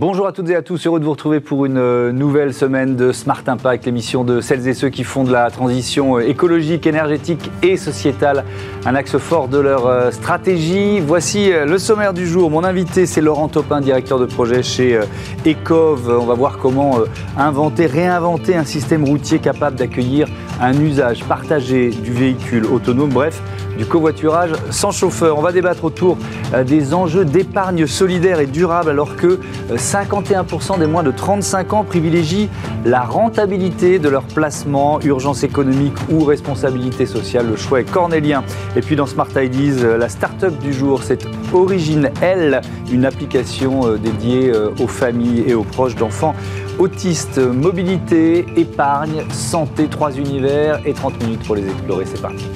Bonjour à toutes et à tous, heureux de vous retrouver pour une euh, nouvelle semaine de Smart Impact, l'émission de celles et ceux qui font de la transition euh, écologique, énergétique et sociétale un axe fort de leur euh, stratégie. Voici le sommaire du jour. Mon invité, c'est Laurent Topin, directeur de projet chez Ecov. On va voir comment inventer, réinventer un système routier capable d'accueillir un usage partagé du véhicule autonome. Bref, du covoiturage sans chauffeur. On va débattre autour des enjeux d'épargne solidaire et durable alors que 51% euh, des moins de 35 ans privilégient la rentabilité de leur placement, urgence économique ou responsabilité sociale. Le choix est cornélien. Et puis dans Smart Ideas, euh, la start-up du jour, c'est Origine L, une application dédiée aux familles et aux proches d'enfants autistes, mobilité, épargne, santé, trois univers et 30 minutes pour les explorer. C'est parti.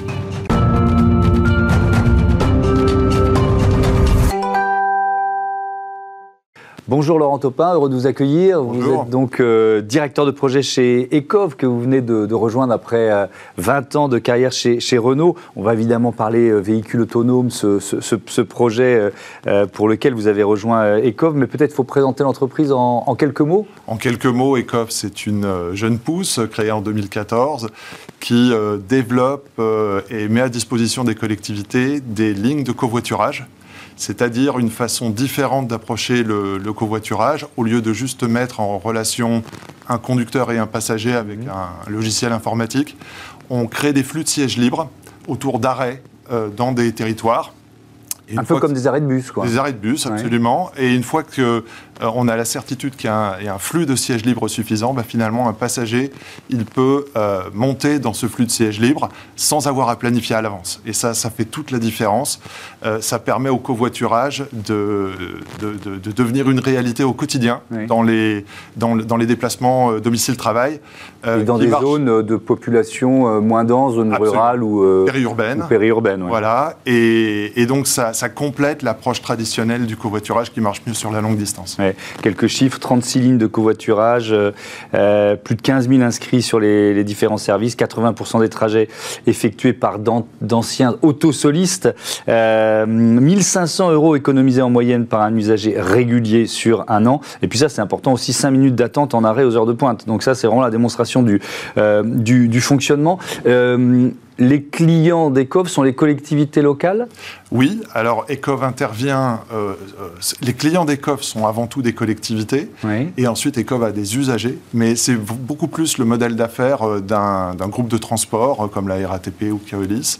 Bonjour Laurent Topin, heureux de vous accueillir. Vous êtes donc euh, directeur de projet chez Ecov que vous venez de, rejoindre après 20 euh, ans de carrière chez, Renault. On va évidemment parler euh, véhicule autonome, ce, projet pour lequel vous avez rejoint Ecov, mais peut-être faut présenter l'entreprise en, en, quelques mots. En quelques mots, Ecov c'est une jeune pousse créée en 2014 qui développe et met à disposition des collectivités des lignes de covoiturage c'est-à-dire une façon différente d'approcher le, covoiturage, au lieu de juste mettre en relation un conducteur et un passager avec mmh. un logiciel informatique. On crée des flux de sièges libres autour d'arrêts euh, dans des territoires. un peu comme des arrêts de bus, quoi. Des arrêts de bus, absolument. Et une fois que on a la certitude qu'il y, a un flux de sièges libres suffisant, bah, finalement, un passager, il peut euh, monter dans ce flux de sièges libres sans avoir à planifier à l'avance. Et ça, ça fait toute la différence. Euh, ça permet au covoiturage de, de, devenir une réalité au quotidien dans, les, dans, dans, les déplacements domicile-travail. Et dans des zones de population moins dense, zones rurales ou périurbaines. périurbaines Voilà. Et, et, donc, ça, ça complète l'approche traditionnelle du covoiturage qui marche mieux sur la longue distance. Quelques chiffres, 36 lignes de covoiturage, euh, euh, plus de 15 000 inscrits sur les, différents services, 80% des trajets effectués par d'anciens autosolistes, euh, 1500 euros économisés en moyenne par un usager régulier sur un an. Et puis ça, c'est important aussi, 5 minutes d'attente en arrêt aux heures de pointe. Donc ça, c'est vraiment la démonstration du, euh, fonctionnement les clients d'ECOV sont les collectivités locales? Oui, alors ECOV intervient, euh, euh, les clients d'ECOV sont avant tout des collectivités, et ensuite ECOV a des usagers, mais c'est beaucoup plus le modèle d'affaires euh, d'un groupe de transport comme la RATP ou Keolis.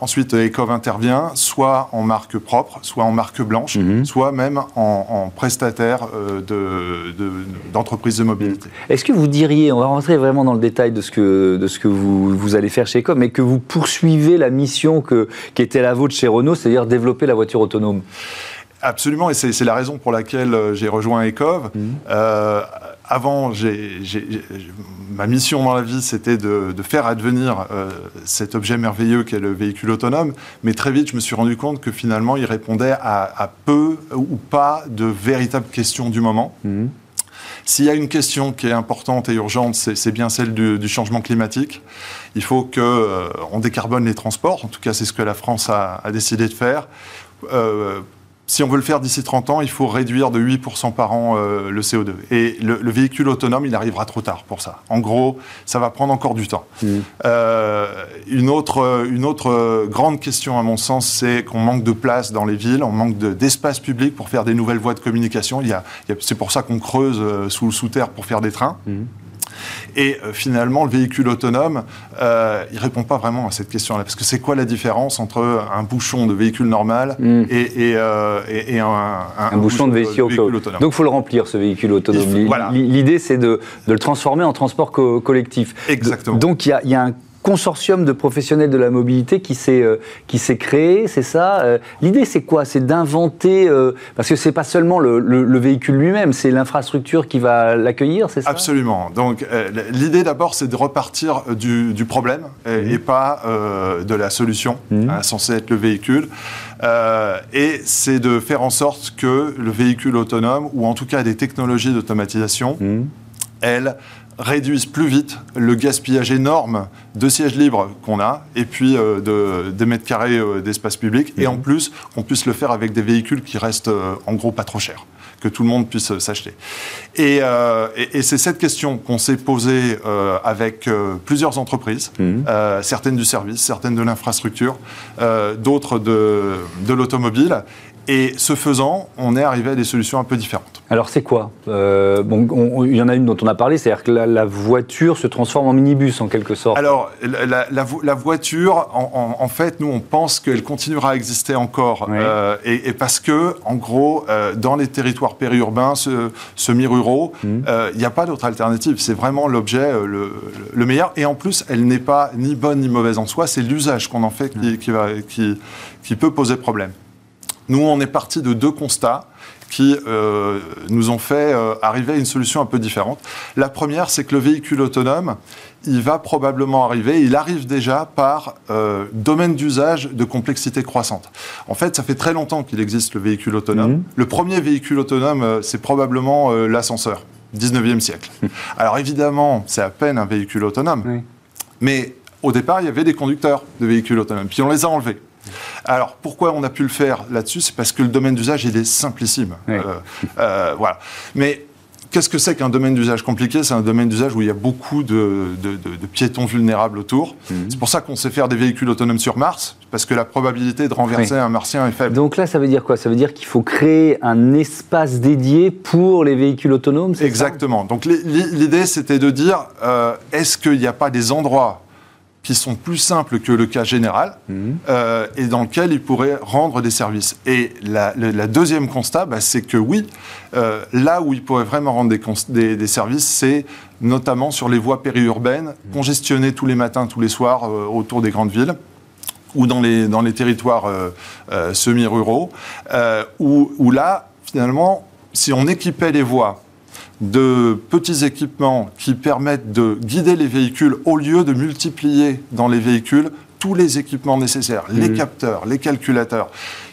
ensuite, ECOV intervient soit en marque propre, soit en marque blanche, mhm. soit même en, prestataire d'entreprises de, de, mobilité. Est-ce que vous diriez, on va rentrer vraiment dans le détail de ce que, de ce que vous, vous allez faire chez mais que vous poursuivez la mission que, qui était la vôtre chez Renault, c'est-à-dire développer la voiture autonome Absolument, et c'est la raison pour laquelle euh, j'ai rejoint ECOV. Mmh. Euh, avant, ma mission dans la vie, c'était de, faire advenir euh, cet objet merveilleux qu'est le véhicule autonome. Mais très vite, je me suis rendu compte que finalement, il répondait à, peu ou pas de véritables questions du moment. Mmh. S'il y a une question qui est importante et urgente, c'est bien celle du, changement climatique. Il faut qu'on euh, décarbone les transports. En tout cas, c'est ce que la France a, décidé de faire. Euh, si on veut le faire d'ici 30 ans, il faut réduire de 8% par an euh, le CO2. Et le, véhicule autonome, il arrivera trop tard pour ça. En gros, ça va prendre encore du temps. Mmh. Euh, une, autre, une autre grande question, à mon sens, c'est qu'on manque de place dans les villes, on manque d'espace public pour faire des nouvelles voies de communication. Il c'est pour ça qu'on creuse euh, sous, sous terre pour faire des trains. Mmh. Et euh, finalement, le véhicule autonome, euh, il répond pas vraiment à cette question-là. Parce que c'est quoi la différence entre un bouchon de véhicule normal hmm. et, euh, et, un, un, bouchon, de, véhicule, autonome. Donc il faut le remplir, ce véhicule autonome. L'idée, c'est de, de, le transformer en transport collectif. Exactement. Donc il y a, y a un consortium de professionnels de la mobilité qui s'est euh, qui s'est créé, c'est ça. Euh, l'idée, c'est quoi? C'est d'inventer, euh, parce que c'est pas seulement le, le, véhicule lui-même, c'est l'infrastructure qui va l'accueillir, c'est ça? Absolument. Donc l'idée d'abord, c'est de repartir du, du problème et, mmh. pas de la solution, mmh. hein, censé être le véhicule. et c'est de faire en sorte que le véhicule autonome, ou en tout cas des technologies d'automatisation, mmh. elles réduisent plus vite le gaspillage énorme de sièges libres qu'on a et puis euh, de, des mètres carrés euh, d'espace public et en mhm. plus qu'on puisse le faire avec des véhicules qui restent euh, en gros pas trop chers que tout le monde puisse s'acheter. Et, et, c'est cette question qu'on s'est posée avec plusieurs entreprises, mmh. certaines du service, certaines de l'infrastructure, d'autres de, de l'automobile. Et ce faisant, on est arrivé à des solutions un peu différentes. Alors c'est quoi? Euh, bon, Il y en a une dont on a parlé, c'est-à-dire que la, voiture se transforme en minibus en quelque sorte. Alors la, voiture, en, fait, nous on pense qu'elle continuera à exister encore, euh, et, parce que, en gros, euh, dans les territoires périurbains, semi-ruraux, mmh. il n'y a pas d'autre alternative. C'est vraiment l'objet le, meilleur, et en plus, elle n'est pas ni bonne ni mauvaise en soi. C'est l'usage qu'on en fait qui, qui, qui, qui peut poser problème. Nous, on est parti de deux constats qui euh, nous ont fait euh, arriver à une solution un peu différente. La première, c'est que le véhicule autonome, il va probablement arriver, il arrive déjà par euh, domaine d'usage de complexité croissante. En fait, ça fait très longtemps qu'il existe le véhicule autonome. Mmh. Le premier véhicule autonome, c'est probablement l'ascenseur, 19e siècle. Alors évidemment, c'est à peine un véhicule autonome, mais au départ, il y avait des conducteurs de véhicules autonomes, puis on les a enlevés. Alors, pourquoi on a pu le faire là-dessus? C'est parce que le domaine d'usage, il est simplissime. Euh, euh, voilà. Mais Qu'est-ce que c'est qu'un domaine d'usage compliqué? C'est un domaine d'usage où il y a beaucoup de, piétons vulnérables autour. Mhm. C'est pour ça qu'on sait faire des véhicules autonomes sur Mars, parce que la probabilité de renverser un martien est faible. Donc là, ça veut dire quoi? Ça veut dire qu'il faut créer un espace dédié pour les véhicules autonomes Exactement. Donc l'idée, c'était de dire, euh, est-ce qu'il n'y a pas des endroits qui sont plus simples que le cas général mhm. euh, et dans lequel ils pourraient rendre des services. Et la, deuxième constat, bah, c'est que oui, euh, là où ils pourraient vraiment rendre des, des, services, c'est notamment sur les voies périurbaines, congestionnées tous les matins, tous les soirs euh, autour des grandes villes ou dans les, dans les territoires semi-ruraux, où, où là, finalement, si on équipait les voies de petits équipements qui permettent de guider les véhicules au lieu de multiplier dans les véhicules tous les équipements nécessaires, les mmh. capteurs, les calculateurs,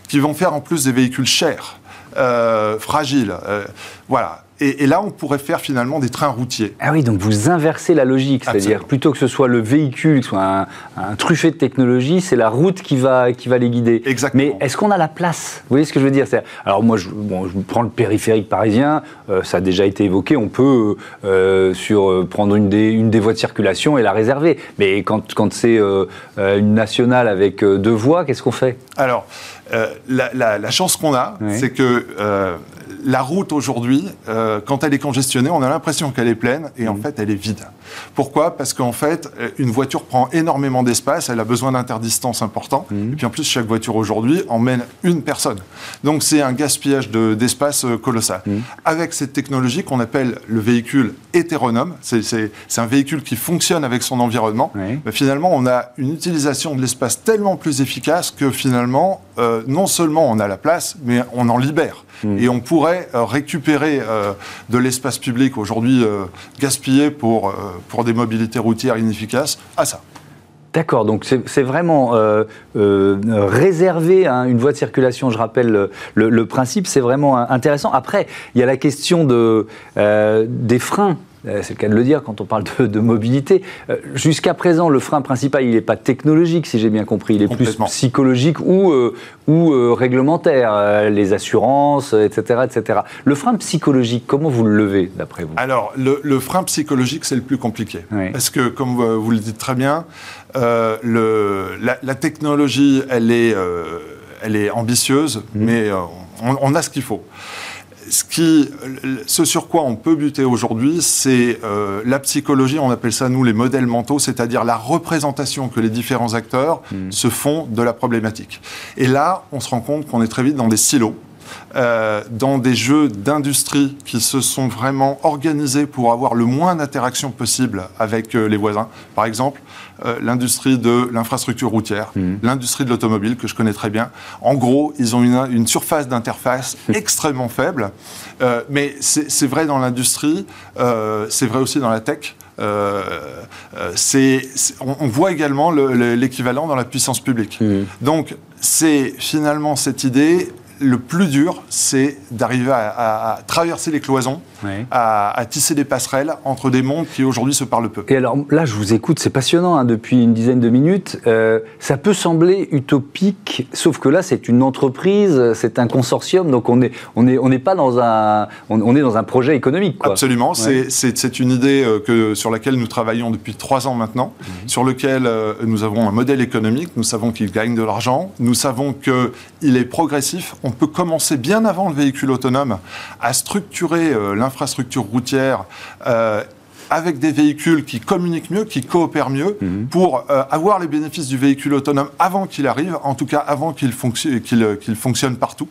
qui vont faire en plus des véhicules chers, euh, fragiles. Euh, voilà. Et, là, on pourrait faire finalement des trains routiers. Ah oui, donc vous inversez la logique, c'est-à-dire plutôt que ce soit le véhicule qui soit un, truffé de technologie, c'est la route qui va, qui va les guider. Exactement. Mais est-ce qu'on a la place? Vous voyez ce que je veux dire? Alors moi, je, bon, je, prends le périphérique parisien, euh, ça a déjà été évoqué, on peut euh, sur, euh, prendre une des, une des voies de circulation et la réserver. Mais quand, quand c'est une nationale avec deux voies, qu'est-ce qu'on fait? Alors, la, la, chance qu'on a, c'est que la route aujourd'hui, euh, quand elle est congestionnée, on a l'impression qu'elle est pleine et en mmh. fait elle est vide. Pourquoi? Parce qu'en fait, euh, une voiture prend énormément d'espace, elle a besoin d'interdistance important. Mmh. Et puis en plus, chaque voiture aujourd'hui emmène une personne. Donc c'est un gaspillage d'espace euh, colossal. Mmh. Avec cette technologie qu'on appelle le véhicule hétéronome, c'est un véhicule qui fonctionne avec son environnement, finalement on a une utilisation de l'espace tellement plus efficace que finalement, non seulement on a la place, mais on en libère. Et on pourrait euh, récupérer euh, de l'espace public aujourd'hui euh, gaspillé pour, pour des mobilités routières inefficaces à ça. D'accord, donc c'est vraiment réservé à une voie de circulation, je rappelle le, principe, c'est vraiment intéressant. Après, il y a la question de, des freins euh, c'est le cas de le dire quand on parle de, mobilité. Euh, jusqu'à présent, le frein principal, il n'est pas technologique, si j'ai bien compris. Il est plus psychologique ou, euh, ou réglementaire, les assurances, etc., etc. Le frein psychologique, comment vous le levez, d'après vous? Alors, le, frein psychologique, c'est le plus compliqué. Parce que, comme vous le dites très bien, le, la, technologie, elle est, elle est ambitieuse, mmh. mais on a ce qu'il faut ce, qui, ce sur quoi on peut buter aujourd'hui, c'est euh, la psychologie, on appelle ça nous les modèles mentaux, c'est-à-dire la représentation que les différents acteurs hmm. se font de la problématique. Et là, on se rend compte qu'on est très vite dans des silos. Euh, dans des jeux d'industrie qui se sont vraiment organisés pour avoir le moins d'interactions possible avec euh, les voisins. Par exemple, euh, l'industrie de l'infrastructure routière, mmh. l'industrie de l'automobile, que je connais très bien. En gros, ils ont une, une surface d'interface extrêmement faible, mais c'est vrai dans l'industrie, c'est vrai aussi dans la tech. Euh, c'est, on, voit également l'équivalent dans la puissance publique. Mmh. Donc, c'est finalement cette idée le plus dur, c'est d'arriver à, traverser les cloisons, à, tisser des passerelles entre des mondes qui aujourd'hui se parlent peu. Et alors là, je vous écoute, c'est passionnant hein, depuis une dizaine de minutes. Euh, ça peut sembler utopique, sauf que là, c'est une entreprise, c'est un consortium, donc on n'est on est, on est pas dans un, on, est dans un projet économique. Absolument, c'est une idée euh, que, sur laquelle nous travaillons depuis trois ans maintenant, mhm. sur lequel euh, nous avons un modèle économique, nous savons qu'il gagne de l'argent, nous savons qu'il est progressif, on peut commencer bien avant le véhicule autonome à structurer euh, l'infrastructure routière euh, avec des véhicules qui communiquent mieux, qui coopèrent mieux, mhm. pour euh, avoir les bénéfices du véhicule autonome avant qu'il arrive, en tout cas avant qu'il fonctionne partout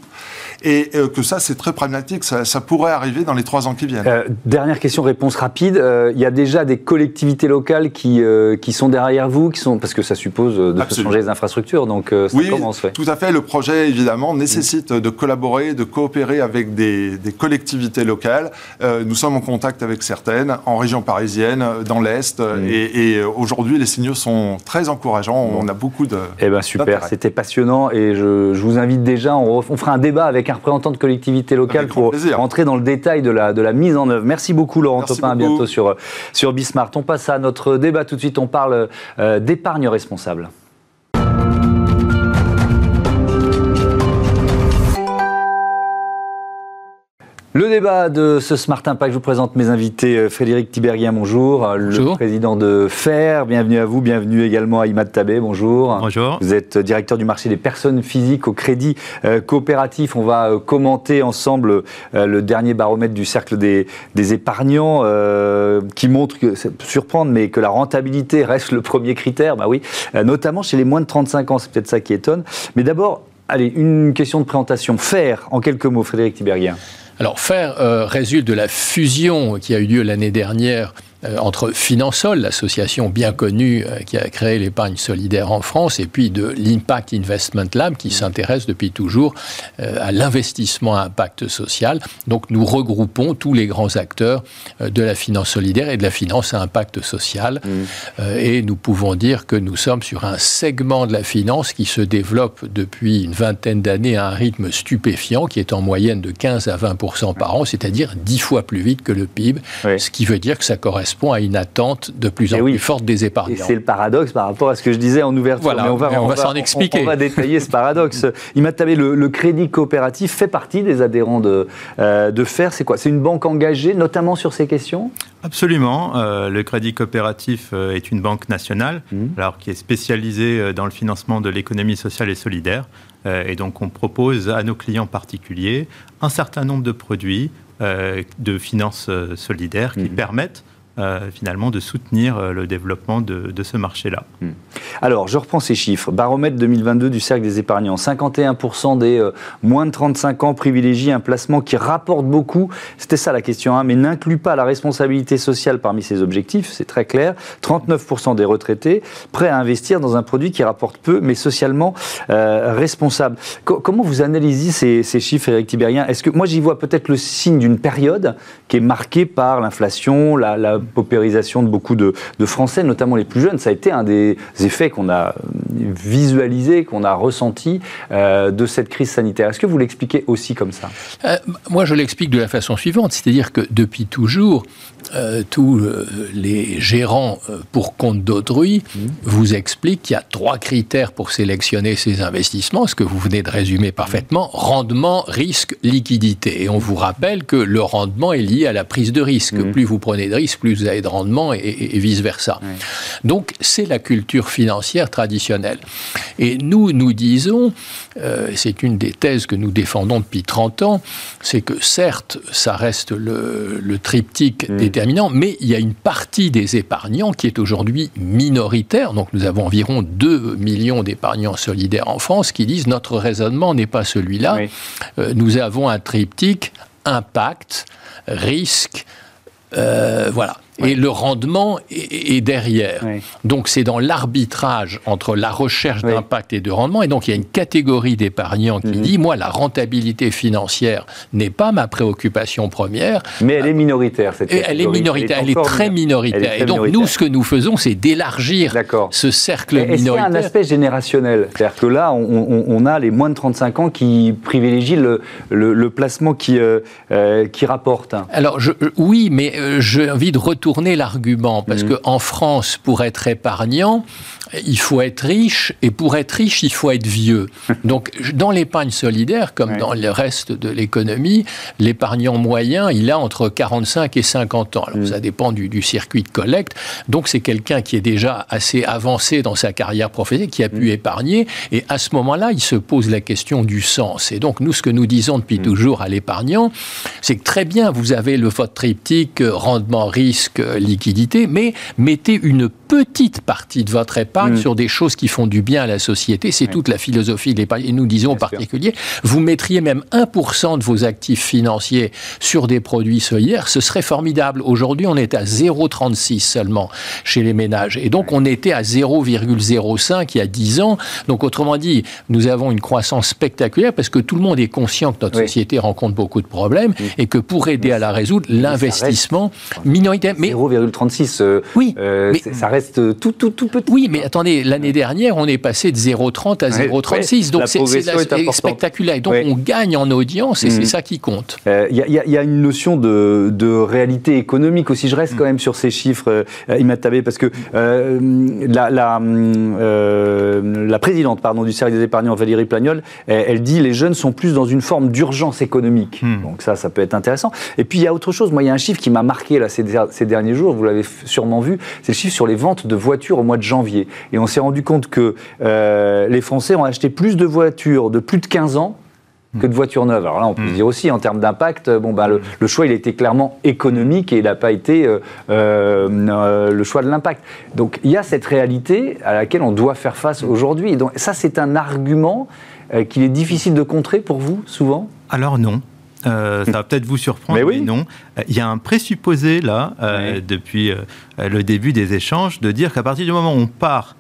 et euh, que ça, c'est très pragmatique. Ça, pourrait arriver dans les trois ans qui viennent. Euh, dernière question, réponse rapide. Euh, il y a déjà des collectivités locales qui, qui sont derrière vous, qui sont, parce que ça suppose de changer les infrastructures, donc ça oui, commence. Oui, tout à fait. Le projet, évidemment, nécessite de collaborer, de coopérer avec des, des collectivités locales. nous sommes en contact avec certaines, en région parisienne, dans l'Est, mm. et, aujourd'hui, les signaux sont très encourageants. On a beaucoup de... Eh bien, super. C'était passionnant, et je, je, vous invite déjà, on, on fera un débat avec un représentant de collectivité locale pour rentrer dans le détail de la, de la mise en œuvre. Merci beaucoup Laurent Topin, à bientôt sur, sur Bismart. On passe à notre débat tout de suite, on parle euh, d'épargne responsable. Le débat de ce Smart Impact, je vous présente mes invités. Euh, Frédéric Tiberien, bonjour. Euh, le président de FAIR, bienvenue à vous. Bienvenue également à Imad Tabé, bonjour. Bonjour. Vous êtes directeur du marché des personnes physiques au crédit euh, coopératif. On va commenter ensemble le dernier baromètre du cercle des, épargnants qui montre que, ça peut surprendre, mais que la rentabilité reste le premier critère. Bah oui, notamment chez les moins de 35 ans. C'est peut-être ça qui étonne. Mais d'abord, allez, une question de présentation. FAIR, en quelques mots, Frédéric Tiberien. Alors, faire euh, résulte de la fusion qui a eu lieu l'année dernière entre Finansol, l'association bien connue euh, qui a créé l'épargne solidaire en France, et puis de l'Impact Investment Lab qui s'intéresse depuis toujours euh, à l'investissement à impact social. Donc nous regroupons tous les grands acteurs de la finance solidaire et de la finance à impact social. Mmh. Et nous pouvons dire que nous sommes sur un segment de la finance qui se développe depuis une vingtaine d'années à un rythme stupéfiant, qui est en moyenne de 15 à 20% par an, c'est-à-dire 10 fois plus vite que le PIB, ce qui veut dire que ça correspond correspond à une attente de plus en plus forte des épargnants. Et c'est le paradoxe par rapport à ce que je disais en ouverture. Voilà, mais on va, on, va, s'en expliquer. On, va détailler ce paradoxe. Il m'a le, le crédit coopératif fait partie des adhérents de, euh, de FAIR. C'est quoi? C'est une banque engagée, notamment sur ces questions? Absolument. Euh, le crédit coopératif euh, est une banque nationale, mmh. alors qui est spécialisée dans le financement de l'économie sociale et solidaire. et donc, on propose à nos clients particuliers un certain nombre de produits de finances solidaires qui mmh. permettent euh, finalement de soutenir euh, le développement de, ce marché-là. Hmm. Alors, je reprends ces chiffres. Baromètre 2022 du Cercle des épargnants. 51% des euh, moins de 35 ans privilégient un placement qui rapporte beaucoup. C'était ça la question, hein, mais n'inclut pas la responsabilité sociale parmi ses objectifs, c'est très clair. 39% des retraités prêts à investir dans un produit qui rapporte peu, mais socialement responsable. comment vous analysez ces, chiffres, Eric Tibérien Est-ce que moi j'y vois peut-être le signe d'une période qui est marquée par l'inflation, la, la paupérisation de beaucoup de, Français, notamment les plus jeunes. Ça a été un des effets qu'on a visualisé, qu'on a ressenti euh, de cette crise sanitaire. Est-ce que vous l'expliquez aussi comme ça? Euh, Moi, je l'explique de la façon suivante, c'est-à-dire que depuis toujours, euh, tous les gérants pour compte d'autrui mmh. vous expliquent qu'il y a trois critères pour sélectionner ces investissements, ce que vous venez de résumer parfaitement, rendement, risque, liquidité. Et on vous rappelle que le rendement est lié à la prise de risque. Mmh. Plus vous prenez de risque, plus vous avez de rendement et, vice-versa. Donc c'est la culture financière traditionnelle. Et nous, nous disons, euh, c'est une des thèses que nous défendons depuis 30 ans, c'est que certes, ça reste le, triptyque mm. déterminant, mais il y a une partie des épargnants qui est aujourd'hui minoritaire. Donc nous avons environ 2 millions d'épargnants solidaires en France qui disent notre raisonnement n'est pas celui-là. Euh, nous avons un triptyque impact, risque, euh, voilà. Et le rendement est, derrière. Donc c'est dans l'arbitrage entre la recherche d'impact et de rendement. Et donc il y a une catégorie d'épargnants qui mhm. dit, moi, la rentabilité financière n'est pas ma préoccupation première. Mais elle est minoritaire, cette catégorie. Elle est minoritaire, elle est, très minoritaire. et donc nous, ce que nous faisons, c'est d'élargir ce cercle minoritaire. Qu'il y a un aspect générationnel? C'est-à-dire que là, on, a les moins de 35 ans qui privilégient le, le, placement qui, euh, euh, qui rapporte. Alors je, oui, mais euh, j'ai envie de retourner l'argument, parce mhm. qu'en France, pour être épargnant, il faut être riche, et pour être riche, il faut être vieux. Donc, dans l'épargne solidaire, comme dans le reste de l'économie, l'épargnant moyen, il a entre 45 et 50 ans. Alors, mm. ça dépend du, circuit de collecte. Donc, c'est quelqu'un qui est déjà assez avancé dans sa carrière professionnelle, qui a pu mm. épargner, et à ce moment-là, il se pose la question du sens. Et donc, nous, ce que nous disons depuis mm. toujours à l'épargnant, c'est que très bien, vous avez le vote triptyque rendement, risque, liquidité, mais mettez une petite partie de votre épargne mm. sur des choses qui font du bien à la société. C'est toute la philosophie de l'épargne. Et nous disons en particulier, vous mettriez même 1% de vos actifs financiers sur des produits solidaires, ce serait formidable. Aujourd'hui, on est à 0,36 seulement chez les ménages. Et donc, on était à 0,05 il y a 10 ans. Donc, autrement dit, nous avons une croissance spectaculaire parce que tout le monde est conscient que notre société rencontre beaucoup de problèmes et que pour aider à la résoudre, l'investissement minoritaire. Mais 0,36, euh, oui, euh, ça reste tout, tout, tout petit. Oui, mais attendez, l'année dernière, on est passé de 0,30 à 0,36. donc c'est spectaculaire. donc on gagne en audience et c'est mhm. ça qui compte. Il euh, y, a une notion de, de, réalité économique aussi. Je reste mhm. quand même sur ces chiffres, euh, Imatabé, parce que euh, la, la, la, présidente pardon, du service des épargnants, Valérie Plagnol, elle, dit les jeunes sont plus dans une forme d'urgence économique. Mhm. Donc ça, ça peut être intéressant. Et puis il y a autre chose. Moi, il y a un chiffre qui m'a marqué là, ces, ces derniers jours, vous l'avez sûrement vu, c'est le chiffre sur les ventes de voitures au mois de janvier. Et on s'est rendu compte que euh, les Français ont acheté plus de voitures de plus de 15 ans que de voitures neuves. Alors là, on peut hmm. dire aussi, en termes d'impact, bon, bah, le, choix, il était clairement économique et il n'a pas été euh, euh, le choix de l'impact. Donc il y a cette réalité à laquelle on doit faire face aujourd'hui. Donc ça, c'est un argument qu'il est difficile de contrer pour vous, souvent? Alors non. Euh, ça va peut-être vous surprendre, mais, oui. non. Euh, il y a un présupposé là, euh, depuis le début des échanges, de dire qu'à partir du moment où on part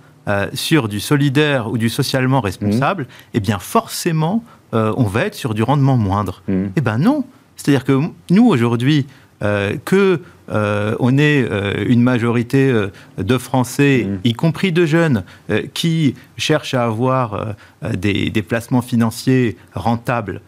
sur du solidaire ou du socialement responsable, mmh. eh bien forcément, on va être sur du rendement moindre. Mmh. Eh bien non. C'est-à-dire que nous, aujourd'hui, que on est une majorité de Français, mmh. y compris de jeunes, qui cherchent à avoir des, des, placements financiers rentables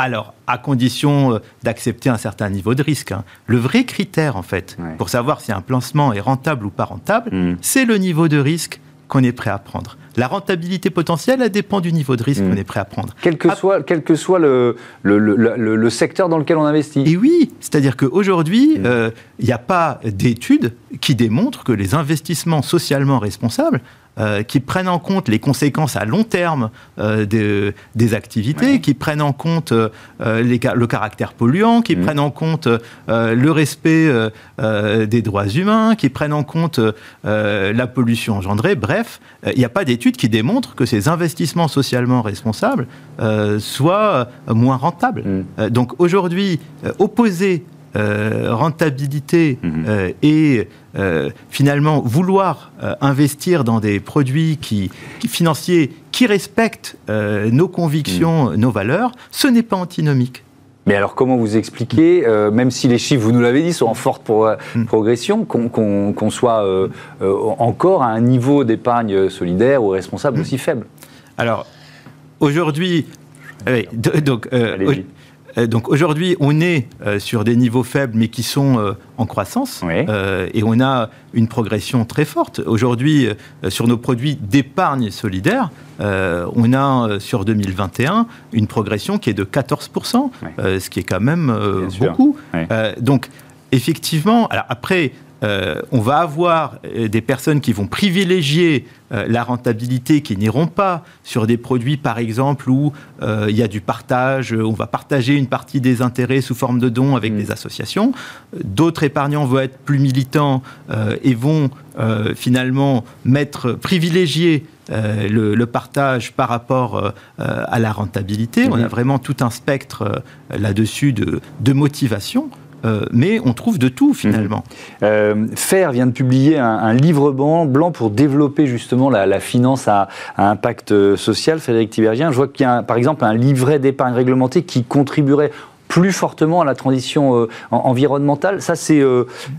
alors, à condition euh, d'accepter un certain niveau de risque. Hein. Le vrai critère, en fait, pour savoir si un placement est rentable ou pas rentable, hmm. c'est le niveau de risque qu'on est prêt à prendre. La rentabilité potentielle, elle dépend du niveau de risque hmm. qu'on est prêt à prendre. Quel que soit, quel que soit le, le, secteur dans lequel on investit. Et oui, c'est-à-dire qu'aujourd'hui, hmm. euh, il n'y a pas d'études qui démontrent que les investissements socialement responsables euh, qui prennent en compte les conséquences à long terme euh, des, activités, qui prennent en compte euh, le caractère polluant, qui mmh. prennent en compte le respect des droits humains, qui prennent en compte la pollution engendrée. Bref, il n'y a pas d'études qui démontrent que ces investissements socialement responsables soient moins rentables. Mmh. donc aujourd'hui, opposer euh, rentabilité mhm. euh, et euh, finalement vouloir investir dans des produits qui, financiers qui respectent nos convictions, mhm. nos valeurs, ce n'est pas antinomique. Mais alors comment vous expliquez, même si les chiffres, vous nous l'avez dit, sont en forte mhm. progression, qu'on soit encore à un niveau d'épargne solidaire ou responsable aussi faible? Alors, aujourd'hui, donc, donc aujourd'hui, on est euh, sur des niveaux faibles, mais qui sont euh, en croissance, et on a une progression très forte. Aujourd'hui, sur nos produits d'épargne solidaire, on a sur 2021 une progression qui est de 14%, ce qui est quand même beaucoup. donc effectivement, alors après, euh, on va avoir euh, des personnes qui vont privilégier euh, la rentabilité, qui n'iront pas sur des produits, par exemple, où il y a du partage, on va partager une partie des intérêts sous forme de dons avec mm. des associations. D'autres épargnants vont être plus militants et vont finalement mettre, privilégier le, partage par rapport à la rentabilité. On a vraiment tout un spectre là-dessus de, de motivation. Mais on trouve de tout finalement. Mmh. Fer vient de publier un, livre blanc, pour développer justement la, finance à, impact social. Frédéric Tibergien, je vois qu'il y a par exemple un livret d'épargne réglementée qui contribuerait plus fortement à la transition environnementale. Ça, c'est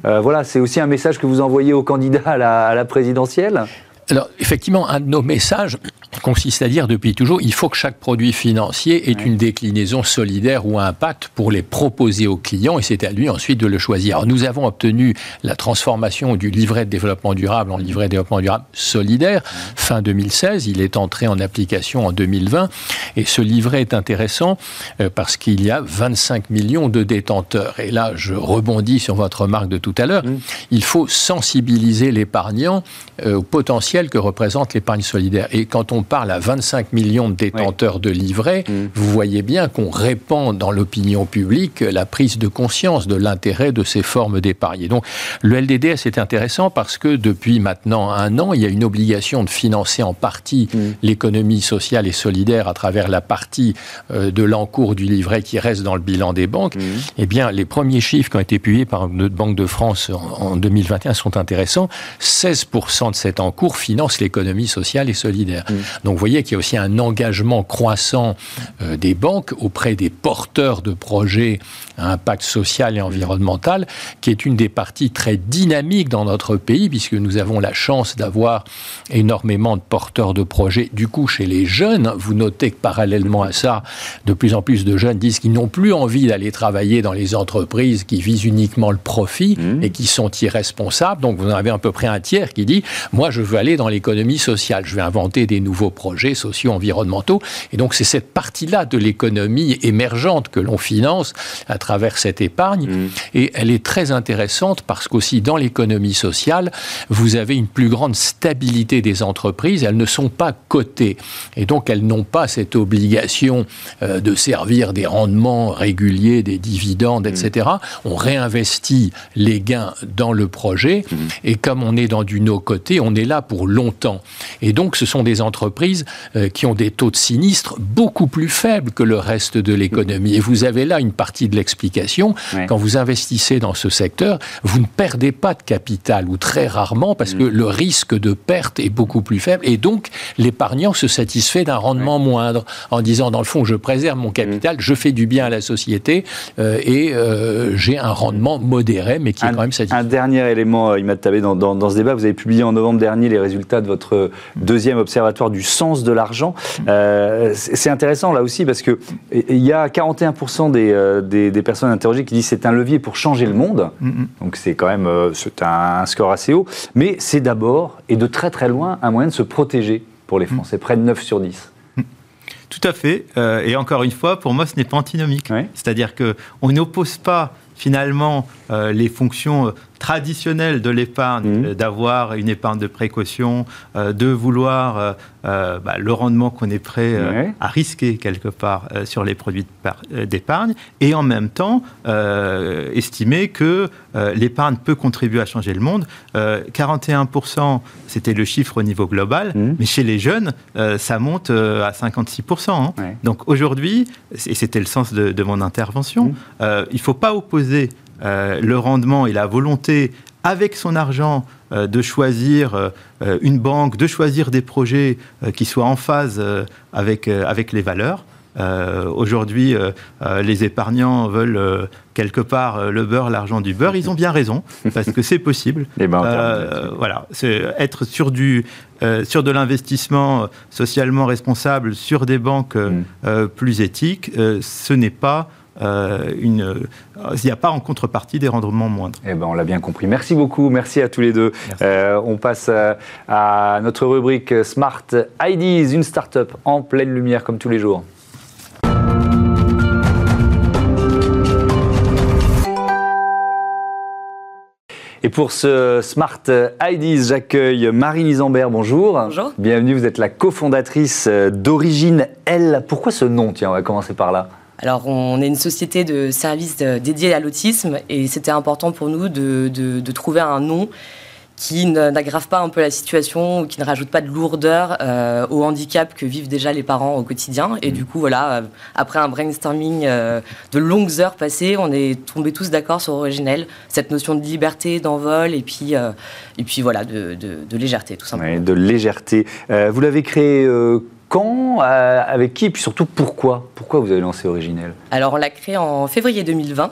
voilà, c'est aussi un message que vous envoyez aux candidats à la, à la présidentielle? Alors, effectivement, un de nos messages consiste à dire depuis toujours, il faut que chaque produit financier ait une déclinaison solidaire ou impact pour les proposer aux clients et c'est à lui ensuite de le choisir. Alors, nous avons obtenu la transformation du livret de développement durable en livret de développement durable solidaire fin 2016. Il est entré en application en 2020 et ce livret est intéressant euh, parce qu'il y a 25 millions de détenteurs. Et là, je rebondis sur votre remarque de tout à l'heure. Il faut sensibiliser l'épargnant euh, au potentiel que représente l'épargne solidaire. Et quand on parle à 25 millions de détenteurs de livrets, mm. vous voyez bien qu'on répand dans l'opinion publique la prise de conscience de l'intérêt de ces formes d'épargne. Donc le LDDS est intéressant parce que depuis maintenant un an, il y a une obligation de financer en partie mm. l'économie sociale et solidaire à travers la partie euh, de l'encours du livret qui reste dans le bilan des banques. Mm. Eh bien, les premiers chiffres qui ont été publiés par notre Banque de France en 2021 sont intéressants. 16% de cet encours finance l'économie sociale et solidaire. Donc vous voyez qu'il y a aussi un engagement croissant euh, des banques auprès des porteurs de projets à impact social et environnemental, qui est une des parties très dynamiques dans notre pays, puisque nous avons la chance d'avoir énormément de porteurs de projets. Du coup, chez les jeunes, vous notez que parallèlement à ça, de plus en plus de jeunes disent qu'ils n'ont plus envie d'aller travailler dans les entreprises qui visent uniquement le profit mmh. et qui sont irresponsables. Donc vous en avez à peu près un tiers qui dit, moi je veux aller dans l'économie sociale, je vais inventer des nouveaux projets socio-environnementaux. Et donc c'est cette partie-là de l'économie émergente que l'on finance à travers cette épargne. Mmh. Et elle est très intéressante parce qu'aussi dans l'économie sociale, vous avez une plus grande stabilité des entreprises. Elles ne sont pas cotées. Et donc elles n'ont pas cette obligation euh, de servir des rendements réguliers, des dividendes, etc. Mmh. On réinvestit les gains dans le projet. Mmh. Et comme on est dans du no-coté, on est là pour longtemps. Et donc ce sont des entreprises euh, qui ont des taux de sinistre beaucoup plus faibles que le reste de l'économie. Et vous avez là une partie de l'explication. Quand vous investissez dans ce secteur, vous ne perdez pas de capital, ou très rarement, parce que mm. le risque de perte est beaucoup plus faible. Et donc, l'épargnant se satisfait d'un rendement moindre, en disant, dans le fond, je préserve mon capital, mm. je fais du bien à la société, euh, et euh, j'ai un rendement modéré, mais qui est quand même satisfaisant. Un dernier élément, Imad Tabé, dans, dans, dans, ce débat, vous avez publié en novembre dernier les résultats de votre deuxième observatoire du sens de l'argent. Euh, c'est intéressant là aussi parce que il y a 41% euh, des, des, personnes interrogées qui disent c'est un levier pour changer le monde. Mm-hmm. Donc c'est quand même euh, c'est un score assez haut. Mais c'est d'abord et de très très loin un moyen de se protéger pour les Français, près de 9 sur 10. Mm. Tout à fait. et encore une fois, pour moi, ce n'est pas antinomique. C'est-à-dire qu'on n'oppose pas finalement les fonctions traditionnel de l'épargne, mmh. euh, d'avoir une épargne de précaution, euh, de vouloir euh, bah, le rendement qu'on est prêt à risquer quelque part sur les produits d'épargne, et en même temps estimer que l'épargne peut contribuer à changer le monde. 41%, c'était le chiffre au niveau global, mmh. mais chez les jeunes, ça monte à 56%. Hein. Donc aujourd'hui, et c'était le sens de, mon intervention, mmh. il ne faut pas opposer le rendement et la volonté avec son argent euh, de choisir euh, une banque, de choisir des projets qui soient en phase avec, avec les valeurs. Aujourd'hui, les épargnants veulent quelque part le beurre, l'argent du beurre. Ils ont bien raison, parce que c'est possible. voilà, c'est être sur, du, sur de l'investissement socialement responsable, sur des banques mm. plus éthiques, ce n'est pas euh, une, euh, il n'y a pas en contrepartie des rendements moindres. Eh ben, on l'a bien compris. Merci beaucoup. Merci à tous les deux. Euh, on passe à, notre rubrique Smart IDs, une start-up en pleine lumière comme tous les jours. Et pour ce Smart IDs, j'accueille Marie Isambert. Bonjour. Bonjour. Bienvenue, vous êtes la cofondatrice d'Origine L. Pourquoi ce nom? Tiens, on va commencer par là. Alors, on est une société de services dédiée à l'autisme et c'était important pour nous de, trouver un nom qui n'aggrave pas un peu la situation ou qui ne rajoute pas de lourdeur euh, au handicap que vivent déjà les parents au quotidien. Et du coup, voilà, euh, après un brainstorming euh, de longues heures passées, on est tombés tous d'accord sur Originel, cette notion de liberté, d'envol et puis, et puis voilà, de, légèreté, tout simplement. de légèreté. vous l'avez créé quand, avec qui, et puis surtout pourquoi Pourquoi vous avez lancé Originel? Alors on l'a créé en février 2020.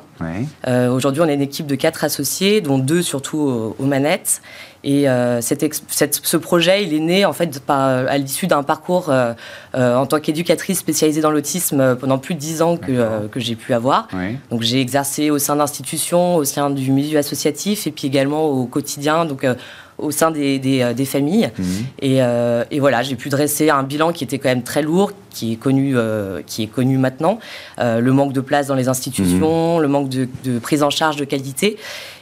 Aujourd'hui, on est une équipe de quatre associés, dont deux surtout aux manettes. Et euh, ce projet, il est né en fait à l'issue d'un parcours euh, euh, en tant qu'éducatrice spécialisée dans l'autisme pendant plus de dix ans que, que j'ai pu avoir. Donc j'ai exercé au sein d'institutions, au sein du milieu associatif et puis également au quotidien. Donc au sein des, des, familles. Mhm. Et, et, voilà, j'ai pu dresser un bilan qui était quand même très lourd, qui est connu, qui est connu maintenant. le manque de place dans les institutions, mhm. le manque de, de, prise en charge de qualité.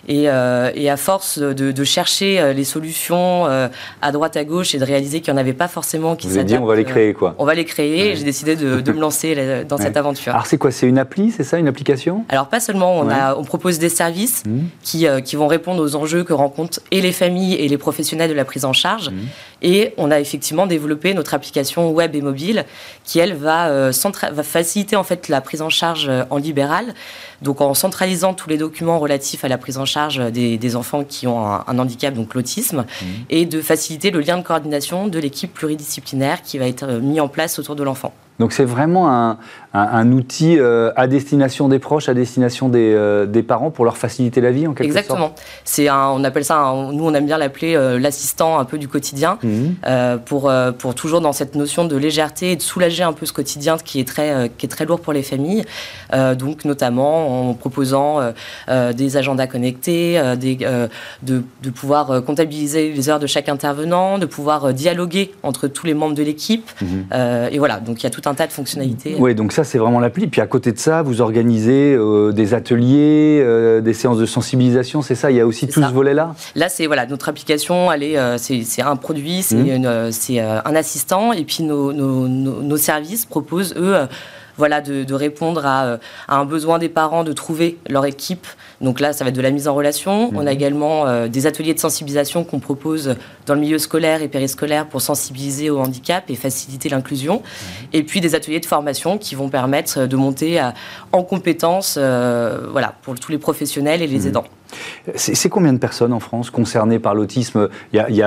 Et, euh, et, à force de, de chercher euh, les solutions euh, à droite à gauche et de réaliser qu'il n'y en avait pas forcément qui Vous avez dit on va les créer quoi On va les créer. J'ai décidé de, de, me lancer dans cette aventure. Alors c'est quoi? C'est une appli, c'est ça, une application? Alors pas seulement. On, a, on propose des services mmh. qui, qui, vont répondre aux enjeux que rencontrent et les familles et les professionnels de la prise en charge. Mmh. Et on a effectivement développé notre application web et mobile qui elle va, va faciliter en fait la prise en charge en libéral. Donc en centralisant tous les documents relatifs à la prise en charge des, enfants qui ont un, handicap, donc l'autisme, mmh. et de faciliter le lien de coordination de l'équipe pluridisciplinaire qui va être mis en place autour de l'enfant. Donc c'est vraiment un, un, outil euh, à destination des proches, à destination des, euh, des, parents pour leur faciliter la vie en quelque Exactement. sorte. Exactement. C'est on appelle ça, nous on aime bien l'appeler euh, l'assistant un peu du quotidien, mmh. pour, pour toujours dans cette notion de légèreté et de soulager un peu ce quotidien qui est très, qui est très lourd pour les familles. donc notamment en proposant des agendas connectés, des, de, de, pouvoir comptabiliser les heures de chaque intervenant, de pouvoir dialoguer entre tous les membres de l'équipe. Mmh. et voilà, donc il y a tout un tas de fonctionnalités. Oui, donc ça c'est vraiment l'appli. Puis à côté de ça, vous organisez euh, des ateliers, euh, des séances de sensibilisation, c'est ça? Il y a aussi tout ce volet-là? Là, c'est voilà, notre application, euh, c'est, un produit, c'est, mmh. un assistant, et puis nos, nos, nos services proposent, eux, voilà, de, répondre à, un besoin des parents de trouver leur équipe. Donc là, ça va être de la mise en relation. On a mhm. également euh, des ateliers de sensibilisation qu'on propose dans le milieu scolaire et périscolaire pour sensibiliser au handicap et faciliter l'inclusion. Mhm. Et puis des ateliers de formation qui vont permettre de monter en compétences euh, voilà, pour tous les professionnels et les mhm. aidants. C'est combien de personnes en France concernées par l'autisme? Il, il, y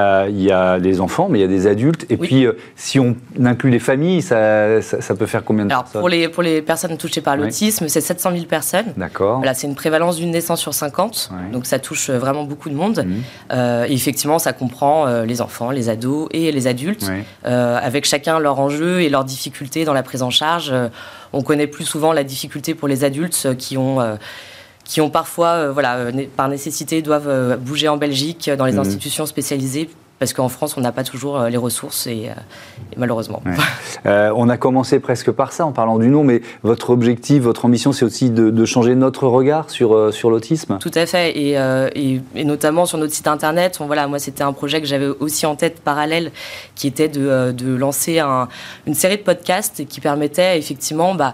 a des enfants, mais il y a des adultes. Et puis, euh, si on inclut les familles, ça, ça, peut faire combien de Alors, personnes? pour les, pour les personnes touchées par l'autisme, c'est 700 000 personnes. D'accord. Voilà, c'est une prévalence d'une naissance sur 50. Donc, ça touche euh, vraiment beaucoup de monde. Mmh. Euh, et effectivement, ça comprend les enfants, les ados et les adultes, avec chacun leur enjeu et leurs difficultés dans la prise en charge. on connaît plus souvent la difficulté pour les adultes qui ont qui ont parfois, euh, voilà, euh, par nécessité, doivent euh, bouger en Belgique dans les mmh. institutions spécialisées parce qu'en France, on n'a pas toujours les ressources et, malheureusement. on a commencé presque par ça en parlant du nom, mais votre objectif, votre ambition, c'est aussi de, changer notre regard sur, sur l'autisme? Tout à fait, et, et, notamment sur notre site internet. voilà, moi, c'était un projet que j'avais aussi en tête parallèle, qui était de, de lancer un, une série de podcasts qui permettait effectivement... Bah,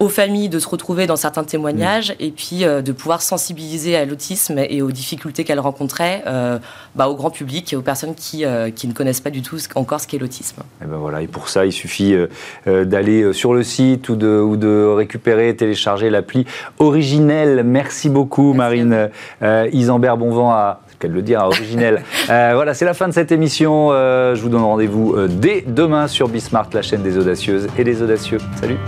aux familles de se retrouver dans certains témoignages et puis euh, de pouvoir sensibiliser à l'autisme et aux difficultés qu'elles rencontraient euh, bah, au grand public et aux personnes qui, euh, qui ne connaissent pas du tout encore ce qu'est l'autisme. Et ben voilà, et pour ça, il suffit d'aller sur le site ou de, ou de récupérer, télécharger l'appli originelle. Merci beaucoup, Marine Isambert Bonvent à qu'elle le dire, originelle. voilà, c'est la fin de cette émission. je vous donne rendez-vous dès demain sur Bismart, la chaîne des audacieuses et des audacieux. Salut